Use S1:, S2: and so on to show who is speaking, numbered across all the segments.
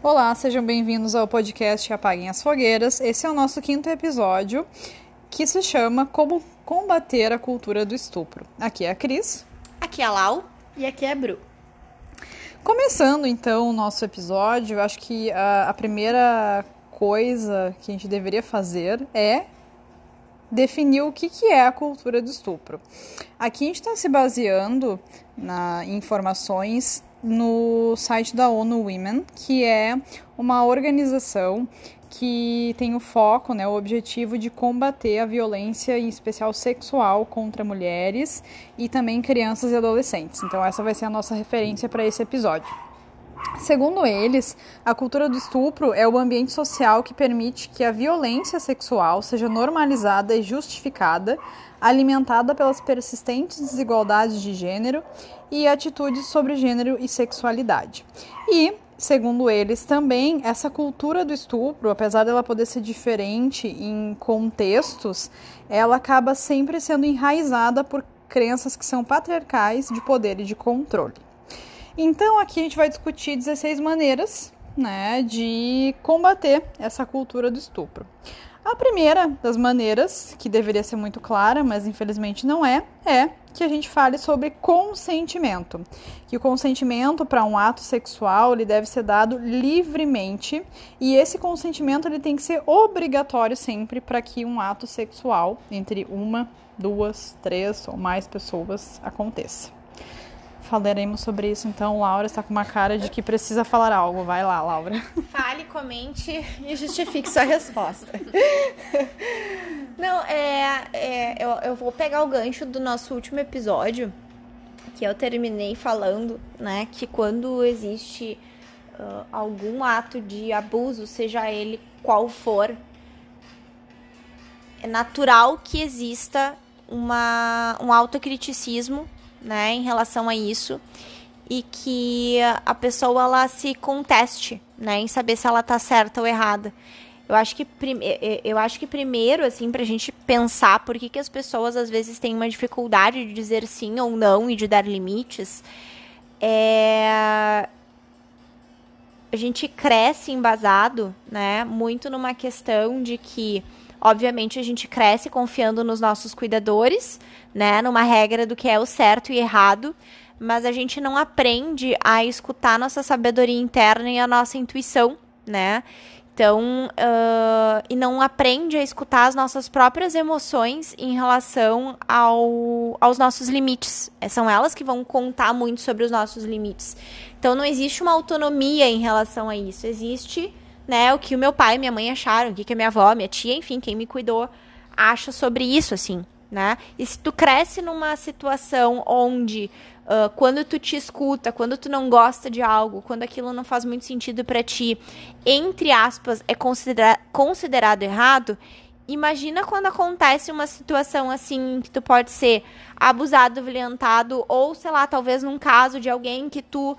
S1: Olá, sejam bem-vindos ao podcast Apaguem as Fogueiras. Esse é o nosso quinto episódio que se chama Como Combater a Cultura do Estupro. Aqui é a Cris.
S2: Aqui é a Lau.
S3: E aqui é a Bru.
S1: Começando então o nosso episódio, eu acho que a, a primeira coisa que a gente deveria fazer é definir o que, que é a cultura do estupro. Aqui a gente está se baseando na informações no site da ONU Women, que é uma organização que tem o foco, né, o objetivo de combater a violência, em especial sexual, contra mulheres e também crianças e adolescentes. Então, essa vai ser a nossa referência para esse episódio. Segundo eles, a cultura do estupro é o ambiente social que permite que a violência sexual seja normalizada e justificada, alimentada pelas persistentes desigualdades de gênero e atitudes sobre gênero e sexualidade. E, segundo eles, também essa cultura do estupro, apesar dela poder ser diferente em contextos, ela acaba sempre sendo enraizada por crenças que são patriarcais de poder e de controle. Então, aqui a gente vai discutir 16 maneiras né, de combater essa cultura do estupro. A primeira das maneiras, que deveria ser muito clara, mas infelizmente não é, é que a gente fale sobre consentimento. Que o consentimento para um ato sexual ele deve ser dado livremente e esse consentimento ele tem que ser obrigatório sempre para que um ato sexual entre uma, duas, três ou mais pessoas aconteça. Falaremos sobre isso então. Laura está com uma cara de que precisa falar algo. Vai lá, Laura.
S2: Fale, comente e justifique sua resposta. Não, é, é eu, eu vou pegar o gancho do nosso último episódio, que eu terminei falando, né, que quando existe uh, algum ato de abuso, seja ele qual for, é natural que exista uma, um autocriticismo né, em relação a isso e que a pessoa ela se conteste, né, em saber se ela tá certa ou errada. Eu acho que, eu acho que primeiro, assim, pra gente pensar por que, que as pessoas às vezes têm uma dificuldade de dizer sim ou não e de dar limites, é... a gente cresce embasado, né, muito numa questão de que Obviamente, a gente cresce confiando nos nossos cuidadores, né? Numa regra do que é o certo e errado, mas a gente não aprende a escutar nossa sabedoria interna e a nossa intuição, né? Então, uh, e não aprende a escutar as nossas próprias emoções em relação ao, aos nossos limites. São elas que vão contar muito sobre os nossos limites. Então, não existe uma autonomia em relação a isso. Existe né, o que o meu pai e minha mãe acharam, o que, que a minha avó, minha tia, enfim, quem me cuidou, acha sobre isso, assim, né? E se tu cresce numa situação onde uh, quando tu te escuta, quando tu não gosta de algo, quando aquilo não faz muito sentido para ti, entre aspas, é considera considerado errado, imagina quando acontece uma situação assim que tu pode ser abusado, violentado ou sei lá, talvez num caso de alguém que tu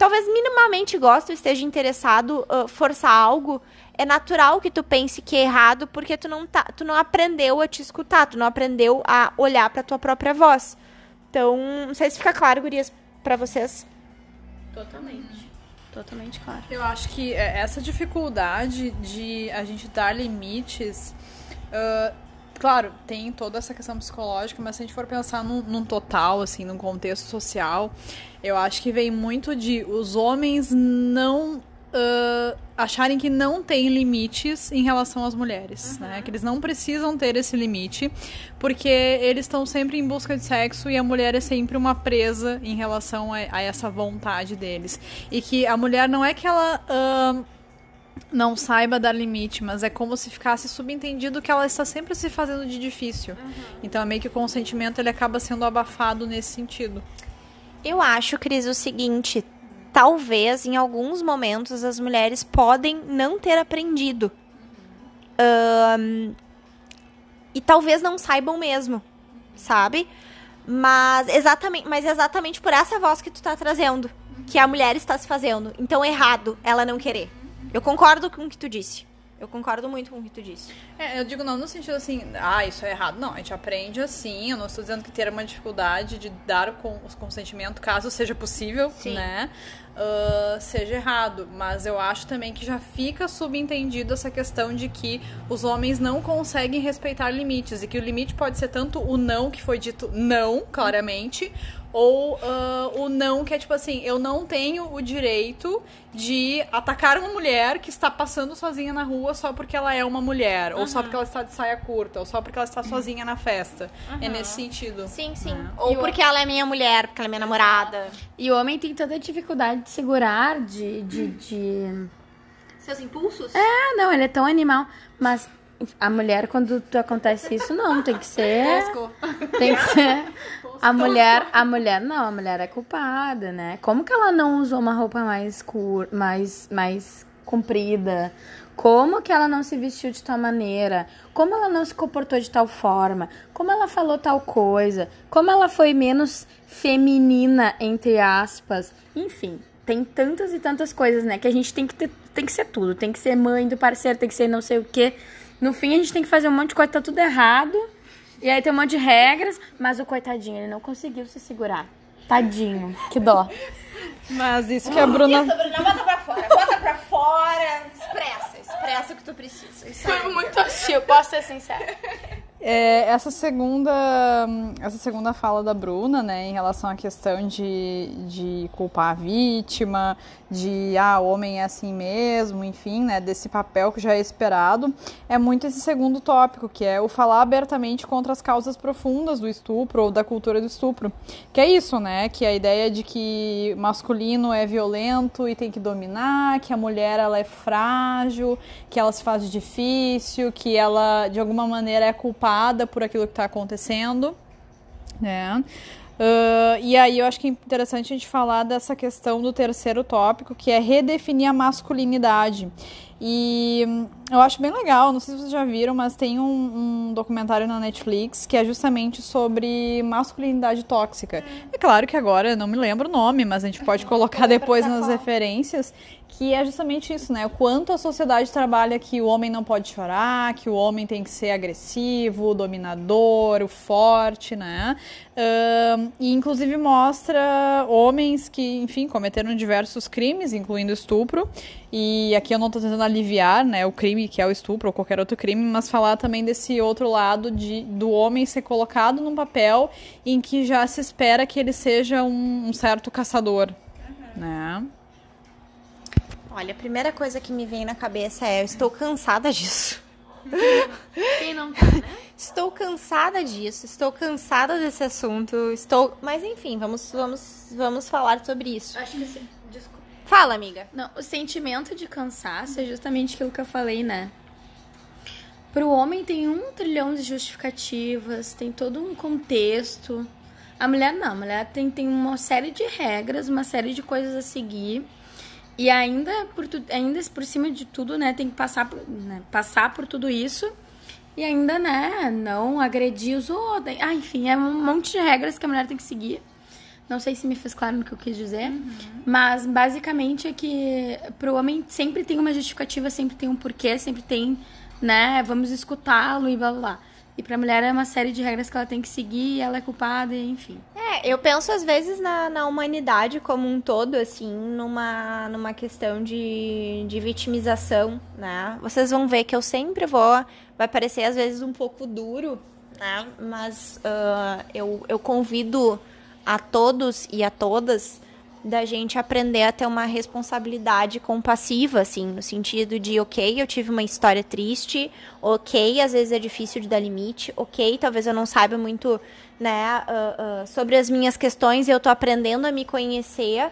S2: talvez minimamente gosta ou esteja interessado uh, forçar algo, é natural que tu pense que é errado porque tu não tá, tu não aprendeu a te escutar, tu não aprendeu a olhar para tua própria voz. Então, não sei se fica claro, gurias, para vocês.
S3: Totalmente. Totalmente claro.
S1: Eu acho que é, essa dificuldade de a gente dar limites uh, claro, tem toda essa questão psicológica, mas se a gente for pensar num, num, total, assim, num contexto social, eu acho que vem muito de os homens não. Uh, acharem que não tem limites em relação às mulheres, uhum. né? Que eles não precisam ter esse limite, porque eles estão sempre em busca de sexo e a mulher é sempre uma presa em relação a, a essa vontade deles. E que a mulher não é que ela. Uh, não saiba dar limite, mas é como se ficasse subentendido que ela está sempre se fazendo de difícil. Uhum. Então é meio que o consentimento ele acaba sendo abafado nesse sentido.
S2: Eu acho, Cris, o seguinte, talvez em alguns momentos as mulheres podem não ter aprendido. Um, e talvez não saibam mesmo, sabe? Mas exatamente, mas exatamente por essa voz que tu tá trazendo, que a mulher está se fazendo. Então errado ela não querer. Eu concordo com o que tu disse. Eu concordo muito com o que tu disse.
S1: É, eu digo não no sentido assim, ah, isso é errado. Não, a gente aprende assim. Eu não estou dizendo que ter uma dificuldade de dar o, con o consentimento, caso seja possível,
S2: Sim.
S1: né? Uh, seja errado. Mas eu acho também que já fica subentendido essa questão de que os homens não conseguem respeitar limites. E que o limite pode ser tanto o não, que foi dito não, claramente, ou uh, o não, que é tipo assim, eu não tenho o direito de atacar uma mulher que está passando sozinha na rua só porque ela é uma mulher, ou só porque ela está de saia curta, ou só porque ela está sozinha na festa. É nesse sentido.
S2: Sim, sim.
S1: É.
S2: Ou
S3: E o-
S2: porque ela é minha mulher, porque ela é minha namorada.
S3: E o homem tem tanta dificuldade de segurar, de. de, de...
S2: Seus impulsos?
S3: Ah, não, ele é tão animal. Mas a mulher, quando tu acontece isso, não, tem que ser. Tem que ser. A mulher, a mulher não, a mulher é culpada, né? Como que ela não usou uma roupa mais cur, mais, mais comprida? Como que ela não se vestiu de tal maneira? Como ela não se comportou de tal forma? Como ela falou tal coisa? Como ela foi menos feminina, entre aspas? Enfim, tem tantas e tantas coisas, né? Que a gente tem que ter, tem que ser tudo. Tem que ser mãe do parceiro, tem que ser não sei o quê. No fim, a gente tem que fazer um monte de coisa, tá tudo errado. E aí tem um monte de regras, mas o coitadinho, ele não conseguiu se segurar. Tadinho, que dó.
S1: Mas isso que a Bruna.
S2: Bruna, bota pra fora, bota pra fora. Expressa, expressa o que tu precisa. Isso.
S3: Foi muito hostil, posso ser sincera.
S1: É, essa segunda essa segunda fala da Bruna, né, em relação à questão de, de culpar a vítima, de ah, o homem é assim mesmo, enfim, né, desse papel que já é esperado, é muito esse segundo tópico, que é o falar abertamente contra as causas profundas do estupro ou da cultura do estupro. Que é isso, né, que é a ideia de que masculino é violento e tem que dominar, que a mulher ela é frágil, que ela se faz difícil, que ela de alguma maneira é culpada por aquilo que está acontecendo, né? Uh, e aí eu acho que é interessante a gente falar dessa questão do terceiro tópico, que é redefinir a masculinidade. E hum, eu acho bem legal, não sei se vocês já viram, mas tem um, um documentário na Netflix que é justamente sobre masculinidade tóxica. É claro que agora eu não me lembro o nome, mas a gente pode colocar depois nas referências, que é justamente isso, né? O quanto a sociedade trabalha que o homem não pode chorar, que o homem tem que ser agressivo, dominador, o forte, né? Ahn, e inclusive mostra homens que, enfim, cometeram diversos crimes, incluindo estupro. E aqui eu não estou tentando aliviar, né, o crime que é o estupro ou qualquer outro crime, mas falar também desse outro lado de do homem ser colocado num papel em que já se espera que ele seja um, um certo caçador, né?
S2: Olha, a primeira coisa que me vem na cabeça é: eu estou cansada disso.
S3: Quem não tá, né?
S2: Estou cansada disso, estou cansada desse assunto, estou. Mas enfim, vamos, vamos, vamos falar sobre isso.
S3: Acho que sim. Desculpa.
S2: Fala, amiga.
S3: Não, o sentimento de cansaço é justamente aquilo que eu falei, né? Pro homem tem um trilhão de justificativas, tem todo um contexto. A mulher não, a mulher tem, tem uma série de regras, uma série de coisas a seguir. E ainda por, tu, ainda por cima de tudo, né, tem que passar por, né, passar por tudo isso. E ainda, né, não agredir os outros. Ah, enfim, é um monte de regras que a mulher tem que seguir. Não sei se me fez claro no que eu quis dizer, mas basicamente é que pro homem sempre tem uma justificativa, sempre tem um porquê, sempre tem, né, vamos escutá-lo e blá blá blá. E pra mulher é uma série de regras que ela tem que seguir, ela é culpada, enfim.
S2: É, eu penso às vezes na, na humanidade como um todo, assim, numa, numa questão de, de vitimização, né? Vocês vão ver que eu sempre vou. Vai parecer às vezes um pouco duro, né? Mas ah, eu, eu convido a todos e a todas da gente aprender a ter uma responsabilidade compassiva, assim, no sentido de, ok, eu tive uma história triste, ok, às vezes é difícil de dar limite, ok, talvez eu não saiba muito, né, ah, ah, sobre as minhas questões e eu tô aprendendo a me conhecer,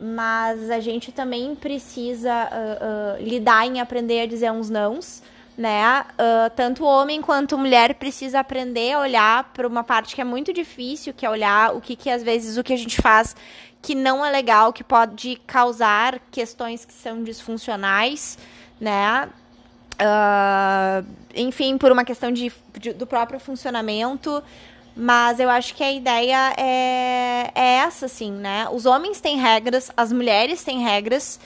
S2: mas a gente também precisa ah, lidar em aprender a dizer uns nãos, né? Ah, tanto homem quanto mulher precisa aprender a olhar para uma parte que é muito difícil, que é olhar o que, que às vezes o que a gente faz que não é legal, que pode causar questões que são disfuncionais, né? Ah, enfim, por uma questão de, de- do próprio funcionamento. Mas eu acho que a ideia é, é essa, assim, né? Os homens têm regras, as mulheres têm regras,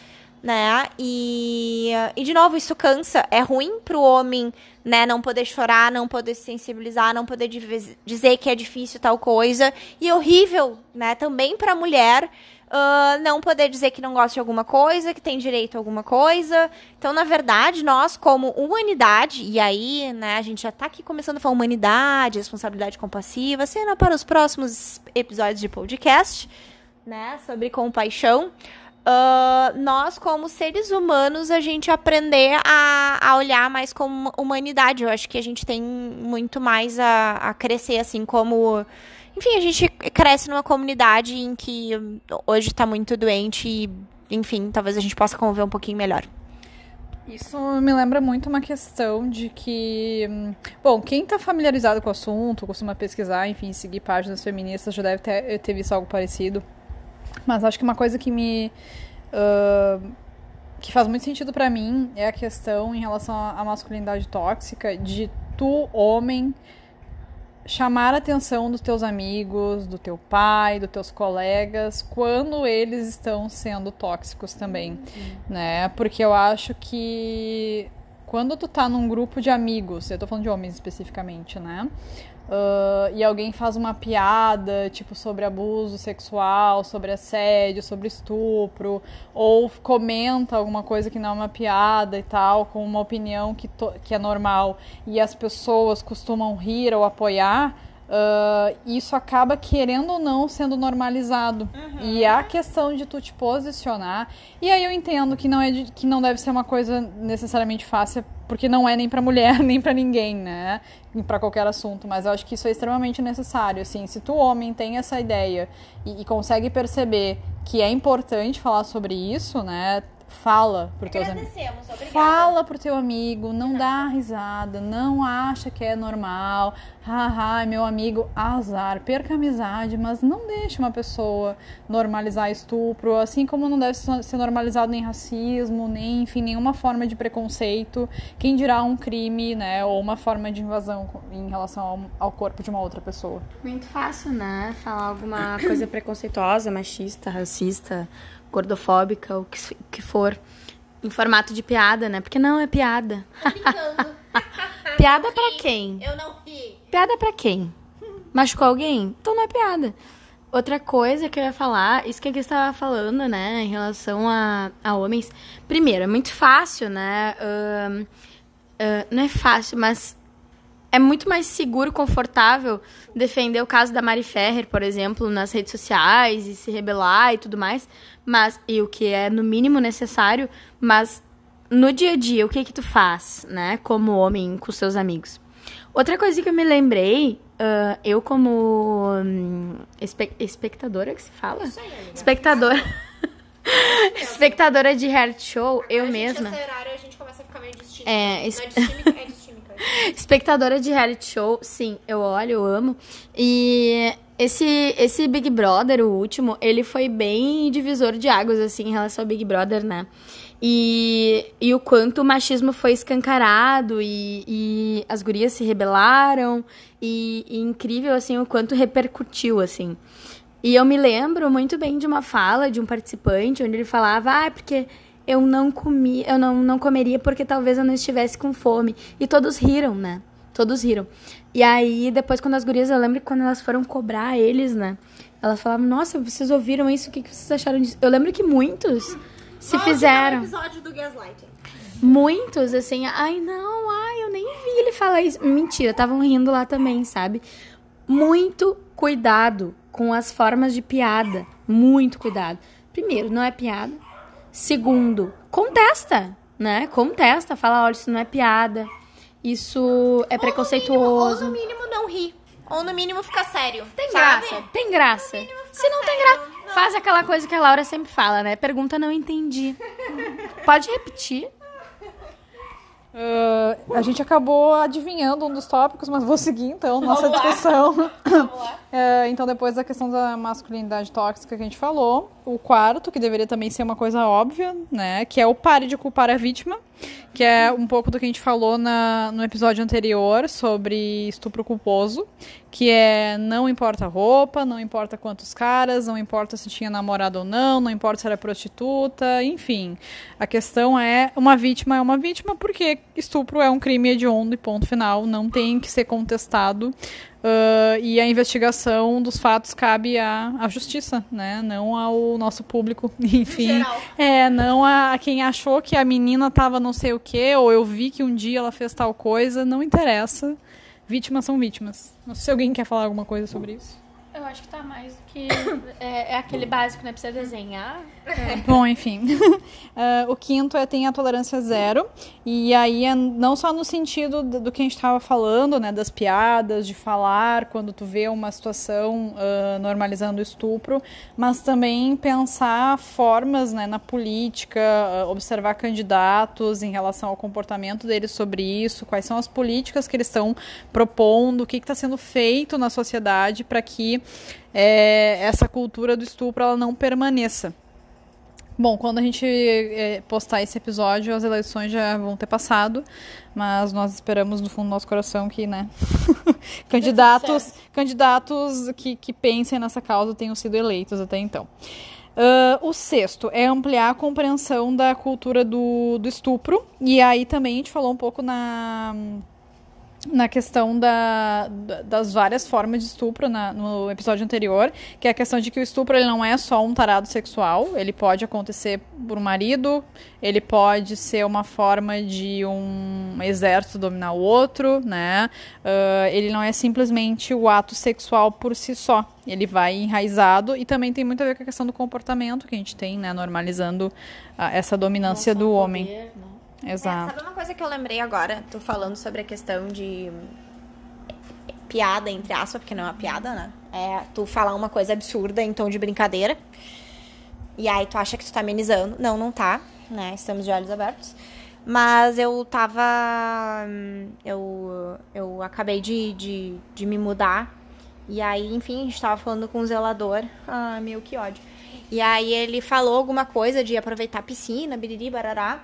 S2: né? E, e de novo, isso cansa. É ruim pro homem, né? Não poder chorar, não poder se sensibilizar, não poder dizer que é difícil tal coisa. E horrível, né? Também pra mulher. Uh, não poder dizer que não gosta de alguma coisa, que tem direito a alguma coisa. Então, na verdade, nós, como humanidade, e aí, né, a gente já tá aqui começando a falar humanidade, responsabilidade compassiva, cena para os próximos episódios de podcast, né, sobre compaixão uh, nós, como seres humanos, a gente aprender a, a olhar mais como humanidade. Eu acho que a gente tem muito mais a, a crescer, assim, como. Enfim, a gente cresce numa comunidade em que hoje está muito doente e, enfim, talvez a gente possa conviver um pouquinho melhor.
S1: Isso me lembra muito uma questão de que, bom, quem está familiarizado com o assunto, costuma pesquisar, enfim, seguir páginas feministas, já deve ter, ter visto algo parecido. Mas acho que uma coisa que me. Uh, que faz muito sentido para mim é a questão em relação à masculinidade tóxica de tu, homem, chamar a atenção dos teus amigos, do teu pai, dos teus colegas, quando eles estão sendo tóxicos também, uhum. né? Porque eu acho que quando tu tá num grupo de amigos, eu tô falando de homens especificamente, né? Uh, e alguém faz uma piada, tipo, sobre abuso sexual, sobre assédio, sobre estupro, ou comenta alguma coisa que não é uma piada e tal, com uma opinião que, que é normal, e as pessoas costumam rir ou apoiar, Uh, isso acaba querendo ou não sendo normalizado. Uhum. e é a questão de tu te posicionar. E aí eu entendo que não é de, que não deve ser uma coisa necessariamente fácil porque não é nem para mulher nem para ninguém né? Para qualquer assunto mas eu acho que isso é extremamente necessário assim. Se tu homem tem essa ideia e, e consegue perceber que é importante falar sobre isso né Fala pro teu amigo. Fala pro teu amigo, não dá risada, não acha que é normal. Haha, meu amigo, azar, perca a amizade, mas não deixe uma pessoa normalizar estupro, assim como não deve ser normalizado nem racismo, nem, enfim, nenhuma forma de preconceito. Quem dirá um crime, né, ou uma forma de invasão em relação ao, ao corpo de uma outra pessoa.
S3: Muito fácil, né, falar alguma coisa preconceituosa, machista, racista, gordofóbica, o que, que for, em formato de piada, né? Porque não é piada. piada para quem?
S2: Eu não ri.
S3: Piada para quem? Machucou alguém? Então não é piada. Outra coisa que eu ia falar, isso que a Cris estava falando, né, em relação a, a homens. Primeiro, é muito fácil, né? Uh, uh, não é fácil, mas é muito mais seguro, confortável defender o caso da Mari Ferrer, por exemplo, nas redes sociais e se rebelar e tudo mais, mas e o que é no mínimo necessário, mas no dia a dia, o que que tu faz, né, como homem com seus amigos? Outra coisa que eu me lembrei, uh, eu como um, espe espectadora que se fala? Aí, espectadora. espectadora de reality show, eu
S2: a
S3: mesma.
S2: Gente, horário, a gente começa a ficar meio distinta.
S3: É,
S2: es... É distímica, é.
S3: Espectadora de reality show, sim, eu olho, eu amo. E esse, esse Big Brother, o último, ele foi bem divisor de águas, assim, em relação ao Big Brother, né? E, e o quanto o machismo foi escancarado e, e as gurias se rebelaram e, e incrível, assim, o quanto repercutiu, assim. E eu me lembro muito bem de uma fala de um participante onde ele falava, ah, porque eu não comi, eu não, não comeria porque talvez eu não estivesse com fome. E todos riram, né? Todos riram. E aí, depois, quando as gurias, eu lembro que quando elas foram cobrar eles, né? Elas falavam, nossa, vocês ouviram isso? O que, vocês acharam disso? Eu lembro que muitos se fizeram.
S2: episódio do Gaslighting.
S3: Muitos, assim, ai não, ai, eu nem vi ele falar isso. Mentira, estavam rindo lá também, sabe? Muito cuidado com as formas de piada. Muito cuidado. Primeiro, não é piada. Segundo, contesta, né? Contesta, fala, olha, isso não é piada, isso é ou preconceituoso.
S2: No mínimo, ou no mínimo não ri. Ou no mínimo fica sério.
S3: Tem sabe? graça, tem graça. Se não sério. tem graça, faz aquela coisa que a Laura sempre fala, né? Pergunta, não entendi. Pode repetir?
S1: Uh, a gente acabou adivinhando um dos tópicos, mas vou seguir então nossa discussão. uh, então, depois da questão da masculinidade tóxica que a gente falou, o quarto, que deveria também ser uma coisa óbvia, né? Que é o pare de culpar a vítima, que é um pouco do que a gente falou na, no episódio anterior sobre estupro culposo, que é não importa a roupa, não importa quantos caras, não importa se tinha namorado ou não, não importa se era prostituta, enfim. A questão é, uma vítima é uma vítima porque estupro é um crime hediondo e ponto final, não tem que ser contestado Uh, e a investigação dos fatos cabe à, à justiça, né? Não ao nosso público, enfim. É, não a, quem achou que a menina tava não sei o que, ou eu vi que um dia ela fez tal coisa, não interessa. Vítimas são vítimas. Não sei se alguém quer falar alguma coisa sobre isso.
S3: Eu acho que tá mais que. É, é aquele básico, né? Precisa desenhar.
S1: É. Bom, enfim. uh, o quinto é tem a tolerância zero. E aí é não só no sentido do, do que a gente estava falando, né? Das piadas, de falar quando tu vê uma situação uh, normalizando o estupro, mas também pensar formas né, na política, uh, observar candidatos em relação ao comportamento deles sobre isso, quais são as políticas que eles estão propondo, o que está sendo feito na sociedade para que é, essa cultura do estupro ela não permaneça. Bom, quando a gente é, postar esse episódio, as eleições já vão ter passado, mas nós esperamos no fundo do nosso coração que, né, candidatos, candidatos que, que pensem nessa causa tenham sido eleitos até então. Uh, o sexto é ampliar a compreensão da cultura do, do estupro, e aí também a gente falou um pouco na na questão da, das várias formas de estupro na, no episódio anterior, que é a questão de que o estupro ele não é só um tarado sexual, ele pode acontecer por um marido, ele pode ser uma forma de um exército dominar o outro, né? Uh, ele não é simplesmente o ato sexual por si só, ele vai enraizado e também tem muito a ver com a questão do comportamento que a gente tem, né? Normalizando uh, essa dominância do homem. Poder? Exato.
S2: É, sabe uma coisa que eu lembrei agora? Tô falando sobre a questão de piada, entre aspas, porque não é uma piada, né? É tu falar uma coisa absurda em tom de brincadeira. E aí tu acha que tu tá amenizando. Não, não tá, né? Estamos de olhos abertos. Mas eu tava. Eu, eu acabei de, de, de me mudar. E aí, enfim, a gente tava falando com o zelador. Ah, meu, que ódio. E aí ele falou alguma coisa de aproveitar a piscina, biriri, barará.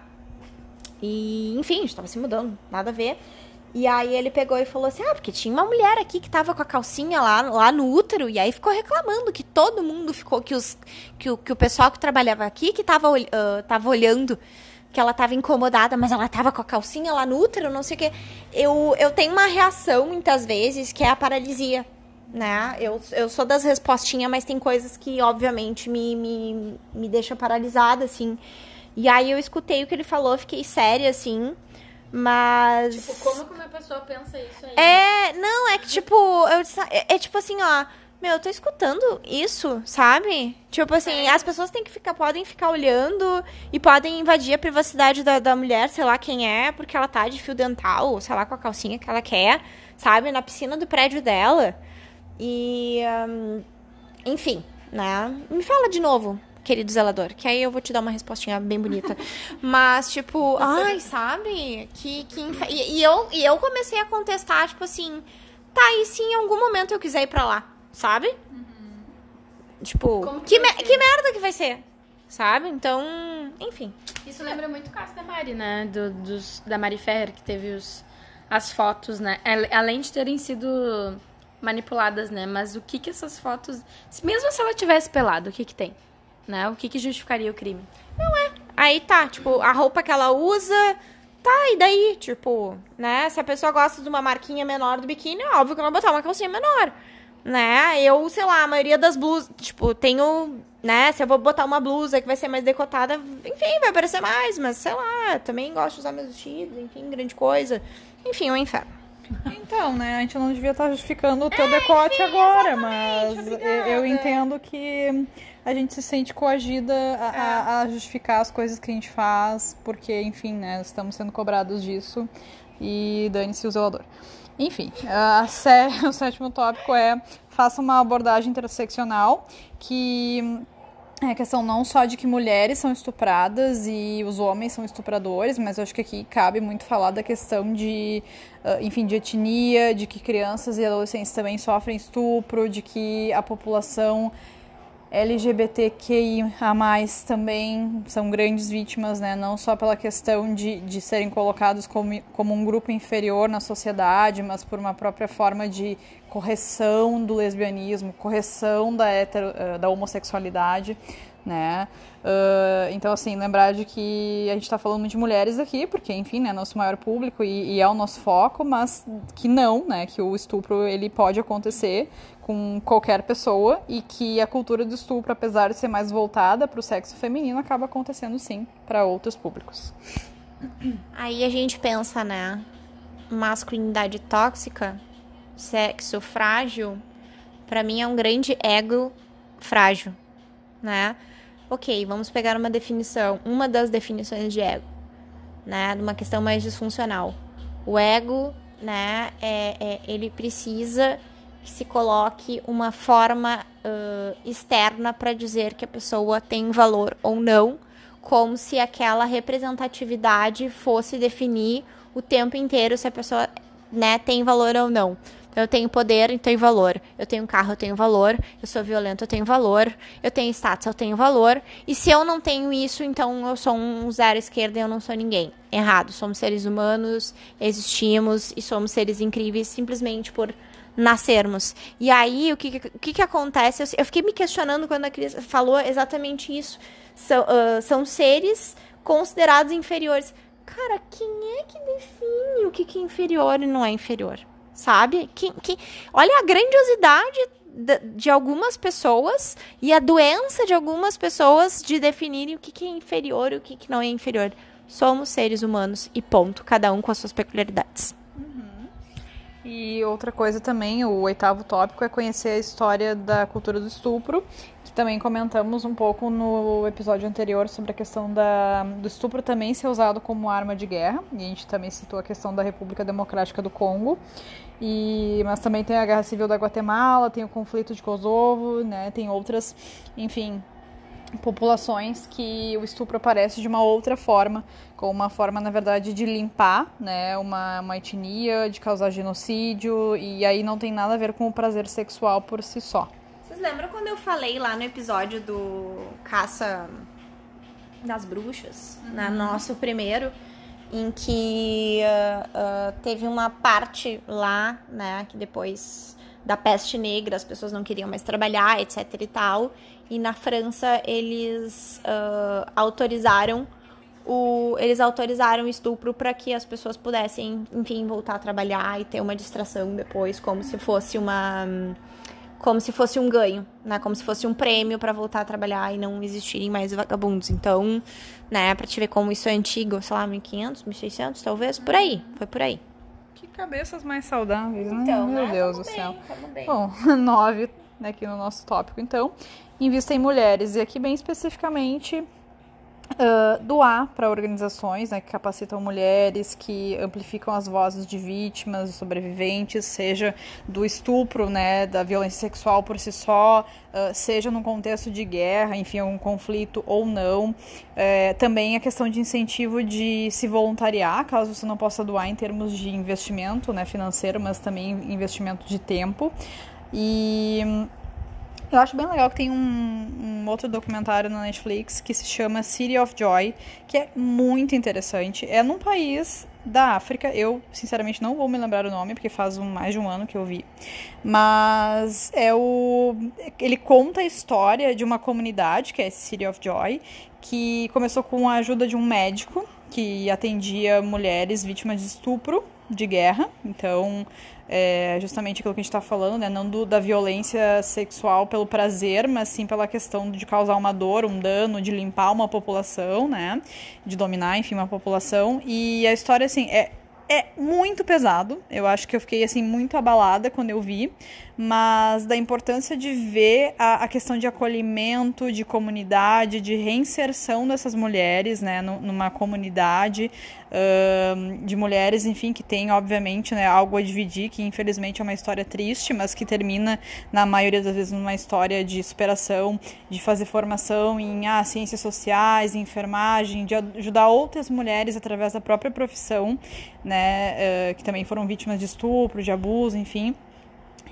S2: E, enfim, a gente tava se mudando, nada a ver. E aí ele pegou e falou assim: Ah, porque tinha uma mulher aqui que tava com a calcinha lá, lá no útero, e aí ficou reclamando que todo mundo ficou, que, os, que, o, que o pessoal que trabalhava aqui que tava, uh, tava olhando, que ela tava incomodada, mas ela tava com a calcinha lá no útero, não sei o quê. Eu, eu tenho uma reação muitas vezes que é a paralisia. Né? Eu, eu sou das respostinhas, mas tem coisas que, obviamente, me, me, me deixam paralisada, assim. E aí eu escutei o que ele falou, fiquei séria, assim. Mas.
S3: Tipo, como que uma pessoa pensa isso aí?
S2: É, não, é que tipo, eu, é, é tipo assim, ó. Meu, eu tô escutando isso, sabe? Tipo assim, é. as pessoas têm que ficar, podem ficar olhando e podem invadir a privacidade da, da mulher, sei lá quem é, porque ela tá de fio dental, ou sei lá, com a calcinha que ela quer, sabe? Na piscina do prédio dela. E. Um, enfim, né? Me fala de novo querido zelador. Que aí eu vou te dar uma respostinha bem bonita. Mas, tipo, ai, sabe? Que, que e, e, eu, e eu comecei a contestar, tipo assim, tá, e se em algum momento eu quiser ir pra lá, sabe? Uhum. Tipo, que, que, me, que merda que vai ser? Sabe? Então, enfim.
S3: Isso lembra muito o caso da Mari, né? Do, dos, da Mari Ferrer, que teve os, as fotos, né? Além de terem sido manipuladas, né? Mas o que que essas fotos... Mesmo se ela tivesse pelado, o que que tem? Né? O que, que justificaria o crime?
S2: Não é. Aí tá, tipo, a roupa que ela usa, tá, e daí? Tipo, né? Se a pessoa gosta de uma marquinha menor do biquíni, óbvio que ela vai botar uma calcinha menor. Né? Eu, sei lá, a maioria das blusas, tipo, tenho, né? Se eu vou botar uma blusa que vai ser mais decotada, enfim, vai parecer mais, mas sei lá, também gosto de usar meus vestidos, enfim, grande coisa. Enfim, é um inferno.
S1: Então, né, a gente não devia estar justificando o teu é, decote enfim, agora, mas eu, eu entendo que a gente se sente coagida a, a, a, justificar as coisas que a gente faz, porque, enfim, né, estamos sendo cobrados disso e dane-se o zelador. Enfim, a sé, o sétimo tópico é faça uma abordagem interseccional que é questão não só de que mulheres são estupradas e os homens são estupradores, mas eu acho que aqui cabe muito falar da questão de, enfim, de etnia, de que crianças e adolescentes também sofrem estupro, de que a população LGBTQIA+, também são grandes vítimas, né? Não só pela questão de, de serem colocados como, como um grupo inferior na sociedade, mas por uma própria forma de correção do lesbianismo, correção da, hetero, eh, da homossexualidade, né? Uh, então, assim, lembrar de que a gente está falando de mulheres aqui, porque, enfim, né, nosso maior público e, e, é o nosso foco, mas que não, né, que o estupro ele pode acontecer com qualquer pessoa e que a cultura do estupro, apesar de ser mais voltada para o sexo feminino, acaba acontecendo sim para outros públicos.
S2: Aí a gente pensa, né, masculinidade tóxica, sexo frágil, para mim é um grande ego frágil, né? Ok, vamos pegar uma definição, uma das definições de ego, né? De uma questão mais disfuncional. O ego, né, é, é ele precisa que se coloque uma forma uh, externa para dizer que a pessoa tem valor ou não, como se aquela representatividade fosse definir o tempo inteiro se a pessoa né, tem valor ou não. Então, eu tenho poder, eu tenho valor. Eu tenho carro, eu tenho valor. Eu sou violento, eu tenho valor. Eu tenho status, eu tenho valor. E se eu não tenho isso, então eu sou um zero esquerda e eu não sou ninguém. Errado. Somos seres humanos, existimos e somos seres incríveis simplesmente por nascermos. E aí, o que, o que, que acontece? Eu, eu fiquei me questionando quando a Cris falou exatamente isso. São, uh, são seres considerados inferiores. Cara, quem é que define o que, que é inferior e não é inferior? sabe? Que, que, olha a grandiosidade de, de, algumas pessoas e a doença de algumas pessoas de definirem o que, que é inferior e o que, que não é inferior. Somos seres humanos e ponto, cada um com as suas peculiaridades.
S1: Uhum. E outra coisa também, o oitavo tópico é conhecer a história da cultura do estupro que também comentamos um pouco no episódio anterior sobre a questão da, do estupro também ser usado como arma de guerra. E a gente também citou a questão da República Democrática do Congo. E, mas também tem a Guerra Civil da Guatemala, tem o conflito de Kosovo, né? Tem outras, enfim, populações que o estupro aparece de uma outra forma, como uma forma, na verdade, de limpar né, uma, uma etnia, de causar genocídio, e aí não tem nada a ver com o prazer sexual por si só.
S2: Vocês lembram quando eu falei lá no episódio do Caça das Bruxas, uhum. né, nosso primeiro, em que uh, uh, teve uma parte lá, né, que depois da peste negra as pessoas não queriam mais trabalhar, etc e tal, e na França eles uh, autorizaram o, eles autorizaram o estupro para que as pessoas pudessem, enfim, voltar a trabalhar e ter uma distração depois, como se fosse uma como se fosse um ganho, né? Como se fosse um prêmio para voltar a trabalhar e não existirem mais vagabundos. Então, né, para te ver como isso é antigo, sei lá, 1500, 1600, talvez, por aí, foi por aí.
S1: Que cabeças mais saudáveis, né? Então, Meu né? Deus do céu. Bem, Bom, nove aqui no nosso tópico, então. Invista em mulheres e aqui bem especificamente Uh, doar para organizações né, que capacitam mulheres, que amplificam as vozes de vítimas, sobreviventes, seja do estupro, né, da violência sexual por si só, uh, seja num contexto de guerra, enfim, algum conflito ou não. Uh, também a questão de incentivo de se voluntariar, caso você não possa doar em termos de investimento né, financeiro, mas também investimento de tempo. E eu acho bem legal que tem um, um, outro documentário na Netflix que se chama City of Joy, que é muito interessante. É num país da África, eu sinceramente não vou me lembrar o nome, porque faz um, mais de um ano que eu vi. Mas é o. Ele conta a história de uma comunidade, que é City of Joy, que começou com a ajuda de um médico que atendia mulheres vítimas de estupro de guerra. Então, é justamente aquilo que a gente está falando, né? Não do, da violência sexual pelo prazer, mas sim pela questão de causar uma dor, um dano, de limpar uma população, né? De dominar, enfim, uma população. E a história, assim, é, é muito pesado. Eu acho que eu fiquei, assim, muito abalada quando eu vi mas da importância de ver a, a, questão de acolhimento, de comunidade, de reinserção dessas mulheres, né, numa comunidade uh, de mulheres, enfim, que tem, obviamente, né, algo a dividir, que infelizmente é uma história triste, mas que termina, na maioria das vezes, numa história de superação, de fazer formação em ah, ciências sociais, enfermagem, de ajudar outras mulheres através da própria profissão, né, uh, que também foram vítimas de estupro, de abuso, enfim.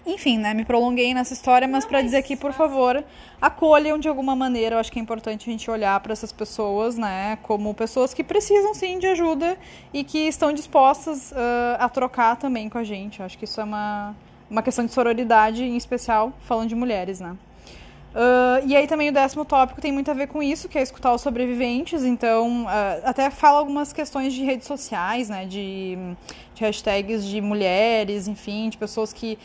S1: Enfim, né, me prolonguei nessa história, mas para dizer que, por favor, acolham de alguma maneira. Eu acho que é importante a gente olhar para essas pessoas, né, como pessoas que precisam sim de ajuda e que estão dispostas uh, a trocar também com a gente. Eu acho que isso é uma, uma questão de sororidade, em especial falando de mulheres, né. Uh, e aí também o décimo tópico tem muito a ver com isso, que é escutar os sobreviventes. Então, uh, até fala algumas questões de redes sociais, né? De, de, hashtags de mulheres, enfim, de pessoas que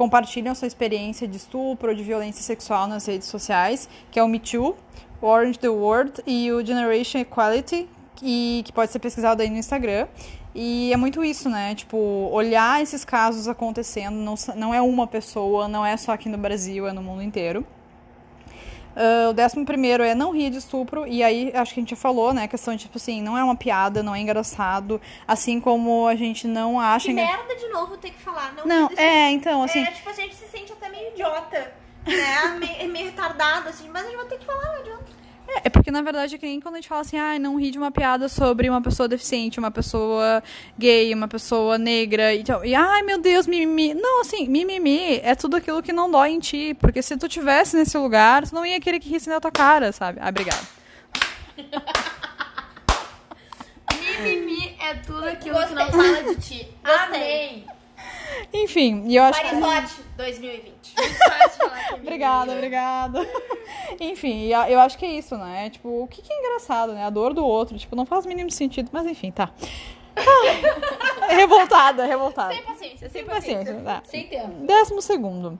S1: compartilham sua experiência de estupro ou de violência sexual nas redes sociais, que é o Me Too, o Orange the World e o Generation Equality, e, que pode ser pesquisado aí no Instagram. E é muito isso, né? Tipo, olhar esses casos acontecendo, não, não é uma pessoa, não é só aqui no Brasil, é no mundo inteiro. Uh, o décimo primeiro é não rir de estupro, e aí acho que a gente já falou, né? A questão de, tipo assim, não é uma piada, não é engraçado, assim como a gente não acha.
S2: Que merda de novo ter que falar, não
S1: Não, é, então, assim. É,
S2: tipo, a gente se sente até meio idiota, né? meio, meio retardado, assim, mas a gente vai ter que falar, não adianta.
S1: É, é, porque na verdade é que nem quando a gente fala assim, ah, não ri de uma piada sobre uma pessoa deficiente, uma pessoa gay, uma pessoa negra, e, e ai meu Deus, mimimi. Não, assim, mimimi é tudo aquilo que não dói em ti, porque se tu tivesse nesse lugar, tu não ia querer que risse na tua cara, sabe? Ah, obrigada.
S3: mimimi é tudo aquilo Gostei. que não fala de ti. Amém.
S1: Enfim, e eu acho
S2: Marisote 2020.
S1: obrigada, obrigada. enfim, eu acho que é isso, né? Tipo, o que, que é engraçado, né? A dor do outro. Tipo, não faz o mínimo sentido, mas enfim, tá. revoltada, revoltada.
S3: Sem paciência, sem, sem paciência. paciência tá. Sem tempo.
S1: Décimo segundo.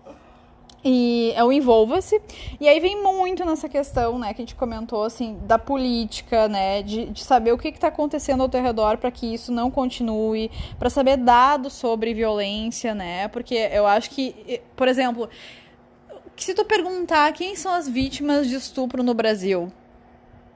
S1: E é o envolva-se. E aí vem muito nessa questão, né, que a gente comentou, assim, da política, né, de, de saber o que está acontecendo ao teu redor para que isso não continue, para saber dados sobre violência, né, porque eu acho que, por exemplo, se tu perguntar quem são as vítimas de estupro no Brasil,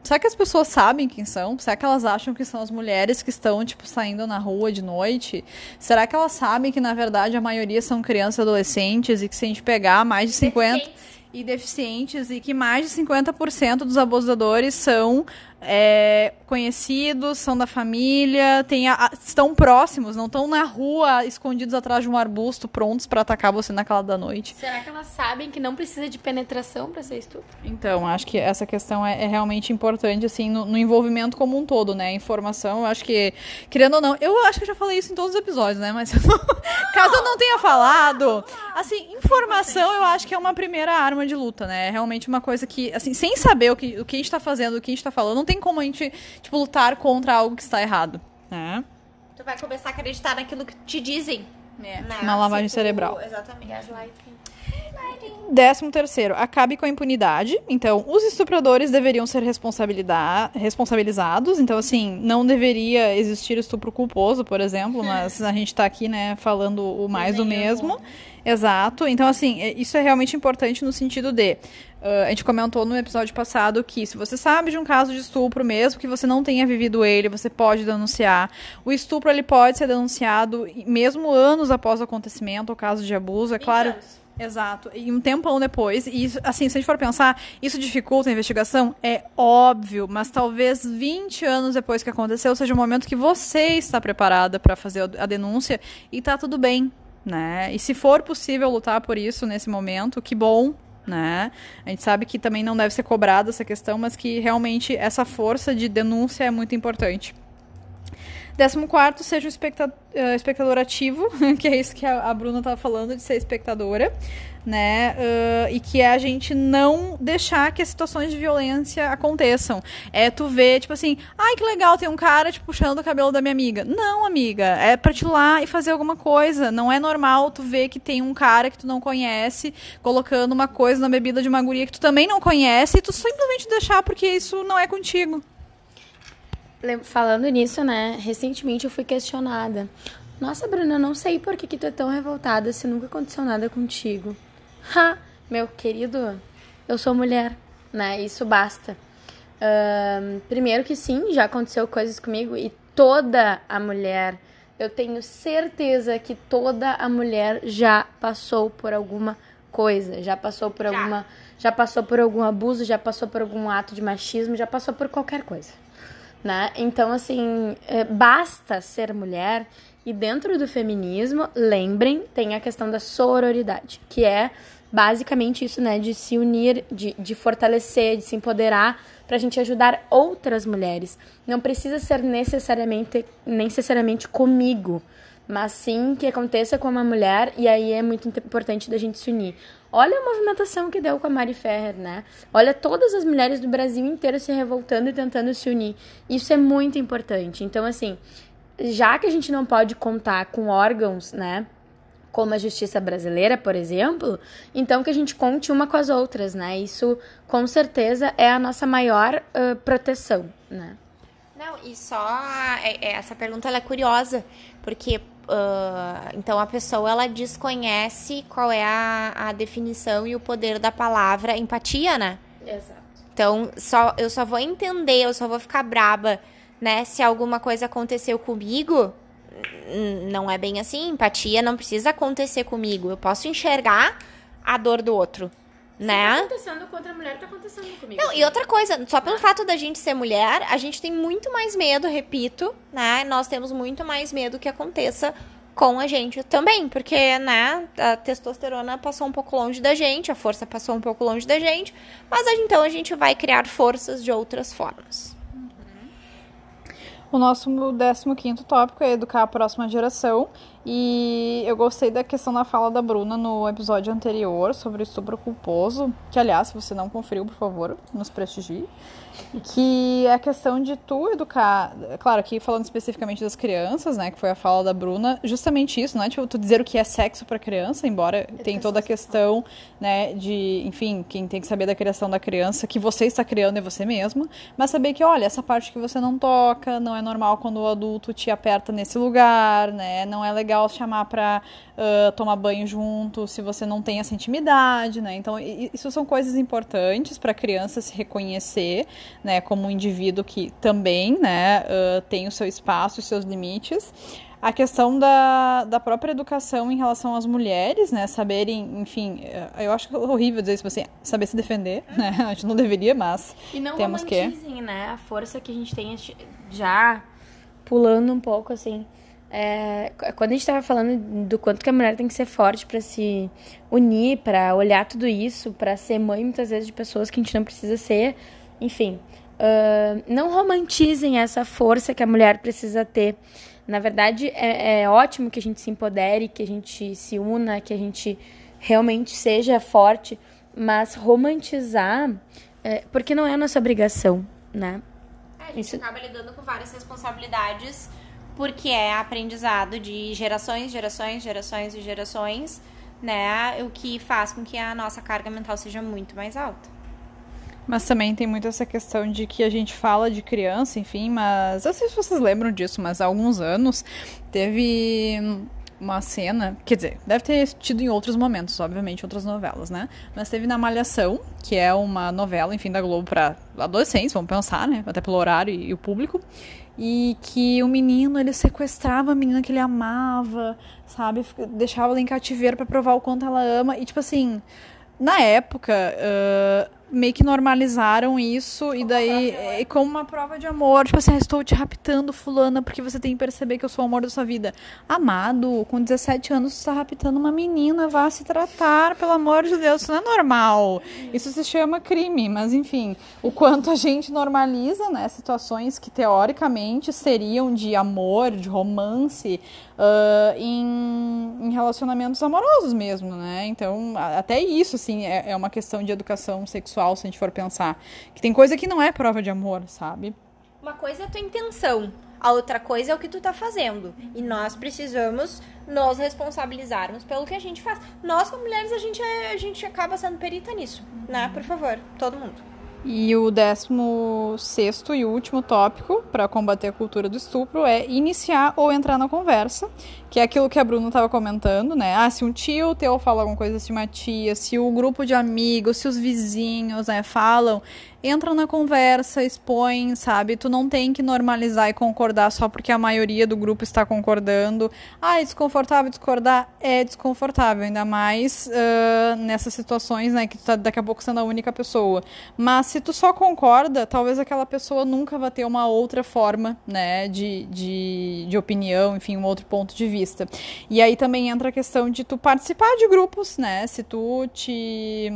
S1: Será que as pessoas sabem quem são? Será que elas acham que são as mulheres que estão, tipo, saindo na rua de noite? Será que elas sabem que, na verdade, a maioria são crianças e adolescentes e que se a gente pegar mais de 50... Deficientes. E deficientes e que mais de 50% dos abusadores são é, conhecidos, são da família, tem a, estão próximos, não estão na rua escondidos atrás de um arbusto prontos para atacar você naquela da noite.
S3: Será que elas sabem que não precisa de penetração para ser estupro?
S1: Então, acho que essa questão é, é realmente importante, assim, no, no, envolvimento como um todo, né? Informação, eu acho que, querendo ou não, eu acho que eu já falei isso em todos os episódios, né? Mas caso eu não tenha falado, assim, informação eu acho que é uma primeira arma de luta, né? É realmente uma coisa que, assim, sem saber o que, o que a gente tá fazendo, o que a gente tá falando, não tem como a gente tipo, lutar contra algo que está errado. Né?
S2: Tu vai começar a acreditar naquilo que te dizem.
S1: É. Né? Uma lavagem tipo, cerebral.
S2: Exatamente.
S1: Décimo terceiro, acabe com a impunidade. Então, os estupradores deveriam ser responsabilizados. Então, assim, não deveria existir estupro culposo, por exemplo, mas a gente está aqui, né, falando o mais do mesmo. Exato. Então, assim, é, isso é realmente importante no sentido de. Uh, a gente comentou no episódio passado que se você sabe de um caso de estupro, mesmo que você não tenha vivido ele, você pode denunciar. O estupro ele pode ser denunciado mesmo anos após o acontecimento, o caso de abuso, é claro. Anos. Exato. E um tempão depois, e isso, assim, se a gente for pensar, isso dificulta a investigação? É óbvio, mas talvez 20 anos depois que aconteceu seja o momento que você está preparada para fazer a denúncia e tá tudo bem, né? E se for possível lutar por isso nesse momento, que bom, né? A gente sabe que também não deve ser cobrada essa questão, mas que realmente essa força de denúncia é muito importante. Décimo quarto, seja um espectador, uh, espectador ativo, que é isso que a, a Bruna estava falando, de ser espectadora né? Uh, e que é a gente não deixar que as situações de violência aconteçam. É tu ver, tipo assim, ai que legal, tem um cara tipo, puxando o cabelo da minha amiga. Não, amiga, é pra te ir lá e fazer alguma coisa. Não é normal tu ver que tem um cara que tu não conhece colocando uma coisa na bebida de uma guria que tu também não conhece e tu simplesmente deixar porque isso não é contigo.
S3: Falando nisso, né, recentemente eu fui questionada. Nossa, Bruna, eu não sei por que, que tu é tão revoltada se nunca aconteceu nada contigo. Ha, meu querido, eu sou mulher, né? Isso basta. Uh, primeiro que sim, já aconteceu coisas comigo e toda a mulher, eu tenho certeza que toda a mulher já passou por alguma coisa, já passou por já. alguma, já passou por algum abuso, já passou por algum ato de machismo, já passou por qualquer coisa. Né? Então, assim, é, basta ser mulher e dentro do feminismo, lembrem, tem a questão da sororidade, que é basicamente isso, né? De se unir, de, de fortalecer, de se empoderar para a gente ajudar outras mulheres. Não precisa ser necessariamente, necessariamente comigo, mas sim que aconteça com uma mulher e aí é muito importante da gente se unir. Olha a movimentação que deu com a Mari Ferrer, né? Olha todas as mulheres do Brasil inteiro se revoltando e tentando se unir. Isso é muito importante. Então, assim, já que a gente não pode contar com órgãos, né? Como a justiça brasileira, por exemplo, então que a gente conte uma com as outras, né? Isso com certeza é a nossa maior uh, proteção, né?
S2: Não, e só é, é, essa pergunta é curiosa, porque uh, então a pessoa ela desconhece qual é a, a definição e o poder da palavra empatia, né?
S3: Exato.
S2: Então, só, eu só vou entender, eu só vou ficar braba né? Se alguma coisa aconteceu comigo, não é bem assim. Empatia não precisa acontecer comigo. Eu posso enxergar a dor do outro. Se né?
S3: tá acontecendo com outra mulher, tá acontecendo comigo.
S2: Não, e outra coisa, só pelo fato da gente ser mulher, a gente tem muito mais medo, repito, né? Nós temos muito mais medo que aconteça com a gente também, porque, né, a testosterona passou um pouco longe da gente, a força passou um pouco longe da gente, mas então a gente vai criar forças de outras formas.
S1: O nosso 15 tópico é educar a próxima geração. E eu gostei da questão da fala da Bruna no episódio anterior sobre o estupro culposo. Que, aliás, se você não conferiu, por favor, nos prestigie que é a questão de tu educar, claro, aqui falando especificamente das crianças, né, que foi a fala da Bruna, justamente isso, não é tipo tu dizer o que é sexo para criança, embora tem toda a questão, né, de, enfim, quem tem que saber da criação da criança, que você está criando é você mesmo, mas saber que, olha, essa parte que você não toca, não é normal quando o adulto te aperta nesse lugar, né, não é legal chamar para uh, tomar banho junto se você não tem essa intimidade, né, então isso são coisas importantes para a criança se reconhecer, né, como um indivíduo que também, né, uh, tem o seu espaço, os seus limites. A questão da, da própria educação em relação às mulheres, né, saberem, enfim, eu acho horrível dizer isso, assim, saber se defender, né, a gente não deveria, mas
S3: e não
S1: temos que...
S3: né, a força que a gente tem já pulando um pouco, assim, é, quando a gente estava falando do quanto que a mulher tem que ser forte para se unir, para olhar tudo isso, para ser mãe muitas vezes de pessoas que a gente não precisa ser, enfim, uh, não romantizem essa força que a mulher precisa ter. Na verdade, é, é ótimo que a gente se empodere, que a gente se una, que a gente realmente seja forte, mas romantizar, é, porque não é a nossa obrigação, né?
S2: É, a gente Isso... acaba lidando com várias responsabilidades, porque é aprendizado de gerações, gerações, gerações e gerações, né? O que faz com que a nossa carga mental seja muito mais alta.
S1: Mas também tem muito essa questão de que a gente fala de criança, enfim, mas. Eu sei se vocês lembram disso, mas há alguns anos teve uma cena, quer dizer, deve ter tido em outros momentos, obviamente, outras novelas, né? Mas teve na Malhação, que é uma novela, enfim, da Globo para adolescentes, vamos pensar, né? Até pelo horário e, e o público. E que o menino, ele sequestrava a menina que ele amava, sabe? Deixava ela em cativeiro para provar o quanto ela ama. E, tipo assim, na época, uh, meio que normalizaram isso e daí e como uma prova de amor, tipo assim, ah, estou te raptando fulana porque você tem que perceber que eu sou o amor da sua vida. Amado, com 17 anos você está raptando uma menina, vá se tratar, pelo amor de Deus, isso não é normal. Isso se chama crime, mas enfim, o quanto a gente normaliza, né, situações que teoricamente seriam de amor, de romance, uh, em, em, relacionamentos amorosos mesmo, né? Então, até isso, assim, é, é uma questão de educação sexual, se a gente for pensar. Que tem coisa que não é prova de amor, sabe?
S2: Uma coisa é a tua intenção, a outra coisa é o que tu tá fazendo. E nós precisamos nos responsabilizarmos pelo que a gente faz. Nós, como mulheres, a gente, é, a gente acaba sendo perita nisso, né? Por favor, todo mundo.
S1: E o décimo sexto e último tópico para combater a cultura do estupro é iniciar ou entrar na conversa, que é aquilo que a Bruna estava comentando, né? Ah, se um tio teu fala alguma coisa, se uma tia, se o grupo de amigos, se os vizinhos né, falam, entra na conversa, expõe, sabe? Tu não tem que normalizar e concordar só porque a maioria do grupo está concordando. Ah, é desconfortável discordar? É desconfortável, ainda mais uh, nessas situações, né, que tu tá daqui a pouco sendo a única pessoa. Mas se tu só concorda, talvez aquela pessoa nunca vá ter uma outra forma, né, de, de, de opinião, enfim, um outro ponto de vista. E aí também entra a questão de tu participar de grupos, né, se tu te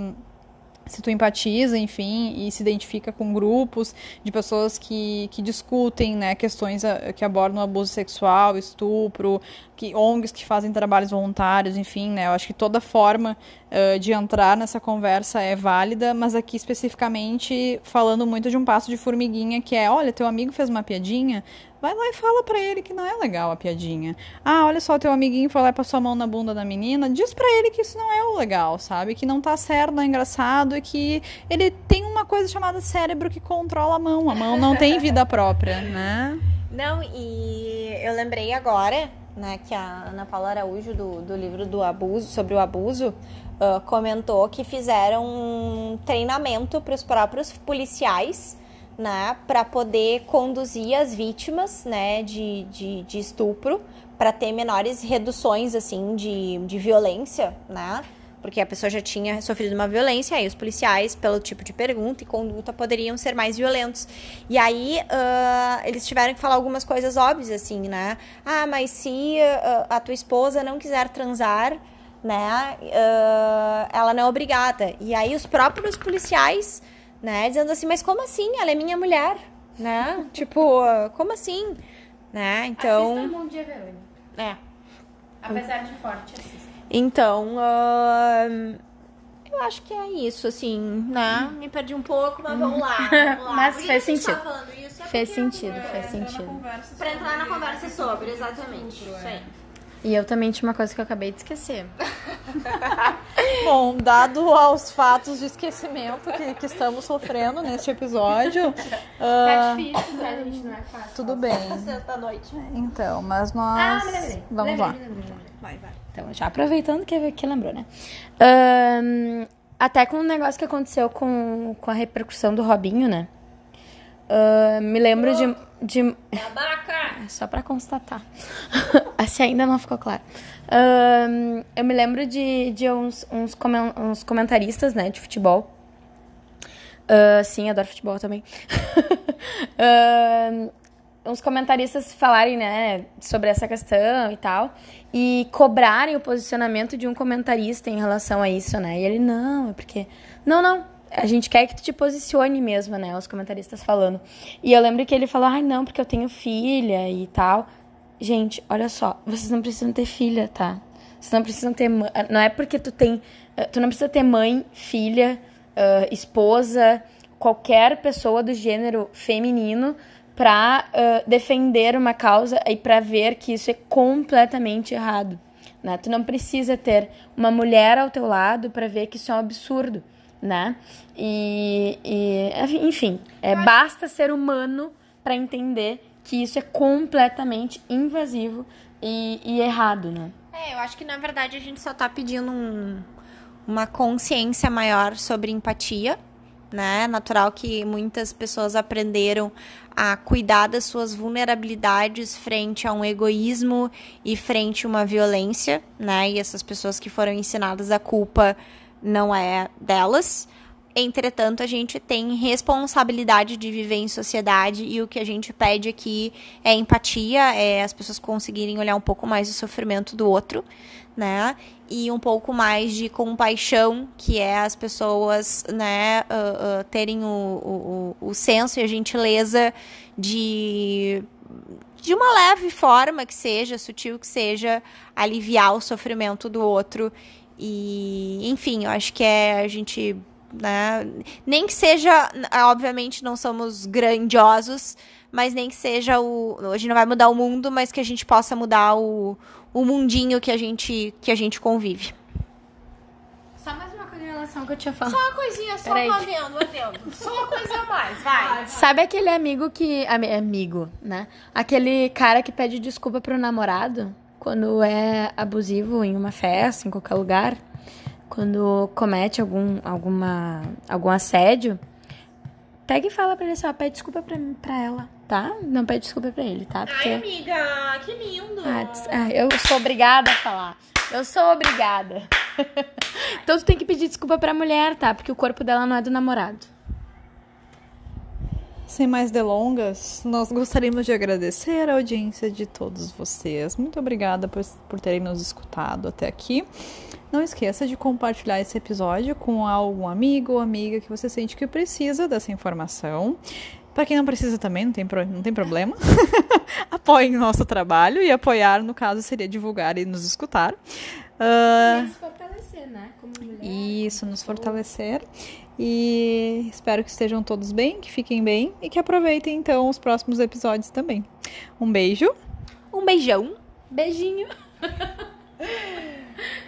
S1: se tu empatiza, enfim, e se identifica com grupos de pessoas que, que discutem né, questões ah, que abordam abuso sexual, estupro, que, ONGs que fazem trabalhos voluntários, enfim, né, eu acho que toda forma uh, de entrar nessa conversa é válida, mas aqui especificamente falando muito de um passo de formiguinha, que é, olha, teu amigo fez uma piadinha, Vai lá e fala para ele que não é legal a piadinha. Ah, olha só, teu amiguinho foi lá e passou a mão na bunda da menina. Diz para ele que isso não é o legal, sabe? Que não tá certo, não é engraçado e que ele tem uma coisa chamada cérebro que controla a mão. A mão não tem vida própria, né?
S2: Não, e eu lembrei agora, né, que a Ana Paula Araújo, do, do livro do abuso, sobre o abuso, uh, comentou que fizeram um treinamento para os próprios policiais né, para poder conduzir as vítimas, né, de, de, de estupro, para ter menores reduções, assim, de, de violência, né, porque a pessoa já tinha sofrido uma violência, aí os policiais, pelo tipo de pergunta e conduta, poderiam ser mais violentos. E aí uh, eles tiveram que falar algumas coisas óbvias, assim, né? Ah, mas se uh, a tua esposa não quiser transar, né, uh, ela não é obrigada. E aí os próprios policiais né? Dizendo assim, mas como assim? Ela é minha mulher, né? tipo, como assim? Né? Então.
S3: Assista Bom Dia Verônica.
S2: É.
S3: Apesar de forte, assista.
S2: Então, uh, eu acho que é isso, assim, né? Me perdi um pouco, mas vamos lá. Vamos lá.
S3: mas fez sentido.
S2: Tá falando isso? É
S3: Fez
S2: porque-
S3: sentido, fez sentido.
S2: Pra entrar na conversa sobre, exatamente. Isso aí.
S3: E eu também tinha uma coisa que eu acabei de esquecer.
S1: Bom, dado aos fatos de esquecimento que, que estamos sofrendo neste episódio,
S3: Tá
S1: ah,
S3: difícil, tá, gente? Não é fácil.
S1: tudo bem.
S2: Sexta-noite.
S1: Então, mas
S3: Ah,
S1: nós.
S3: me lembrei.
S1: Vamos
S3: Lembrei,
S1: lá.
S3: me lembrei.
S1: Vai, vai.
S3: Então, já aproveitando que, que lembrou, né? Até com um negócio que aconteceu com, com a repercussão do Robinho, né? Ahn, me lembro de. de
S2: Babaca!
S3: É só pra constatar. Se ainda não ficou claro. Ahn, eu me lembro de, de uns, uns, comen- uns comentaristas, né, de futebol. Ah, sim, adoro futebol também. Uns comentaristas falarem, né, sobre essa questão e tal, e cobrarem o posicionamento de um comentarista em relação a isso, né? E ele, não, é porque. Não, não. A gente quer que tu te posicione mesmo, né? Os comentaristas falando. E eu lembro que ele falou, ai, não, porque eu tenho filha e tal. Gente, olha só, vocês não precisam ter filha, tá? Vocês não precisam ter. Não é porque tu tem. eh, Tu não precisa ter mãe, filha, eh, esposa, qualquer pessoa do gênero feminino pra eh, defender uma causa e pra ver que isso é completamente errado. Né? Tu não precisa ter uma mulher ao teu lado pra ver que isso é um absurdo, né? E, e, enfim, é, basta ser humano pra entender que isso é completamente invasivo e, e errado, né?
S2: É, eu acho que na verdade a gente só tá pedindo um- uma consciência maior sobre empatia, né? Natural que muitas pessoas aprenderam a cuidar das suas vulnerabilidades frente a um egoísmo e frente a uma violência, né? E essas pessoas que foram ensinadas a culpa não é delas. Entretanto, a gente tem responsabilidade de viver em sociedade e o que a gente pede aqui é empatia, é as pessoas conseguirem olhar um pouco mais o sofrimento do outro, né? E um pouco mais de compaixão, que é as pessoas, né, ah, ah, terem o, o o senso e a gentileza de de uma leve forma que seja, sutil que seja, aliviar o sofrimento do outro. E, enfim, eu acho que é a gente. Né, nem que seja. Obviamente, não somos grandiosos, mas nem que seja o. A gente não vai mudar o mundo, mas que a gente possa mudar o, o mundinho que a gente, que a gente convive.
S3: Só mais uma coisa em relação ao que eu tinha falado.
S2: uma coisinha, só
S3: Peraí.
S2: um adendo, adendo. Só uma coisa a mais, vai.
S3: Sabe aquele amigo que. ami- Amigo, né? Aquele cara que pede desculpa pro namorado quando é abusivo em uma festa, em qualquer lugar, quando comete algum, alguma, algum assédio. Pega e fala pra ele assim, ó, pede desculpa pra, mim, pra ela, tá? Não pede desculpa pra ele, tá? Porque...
S2: Ai, amiga, que lindo.
S3: Ah, ah, eu sou obrigada a falar. Eu sou obrigada. então tu tem que pedir desculpa pra mulher, tá? Porque o corpo dela não é do namorado.
S1: Sem mais delongas, nós gostaríamos de agradecer a audiência de todos vocês. Muito obrigada por, por terem nos escutado até aqui. Não esqueça de compartilhar esse episódio com algum amigo ou amiga que você sente que precisa dessa informação. Para quem não precisa também, não tem, pro- não tem problema. Apoiem o nosso trabalho e apoiar, no caso, seria divulgar e nos escutar. Ah,
S3: né? Como mulher.
S1: isso, nos fortalecer. E espero que estejam todos bem, que fiquem bem e que aproveitem então os próximos episódios também. Um beijo.
S2: Um beijão.
S3: Beijinho.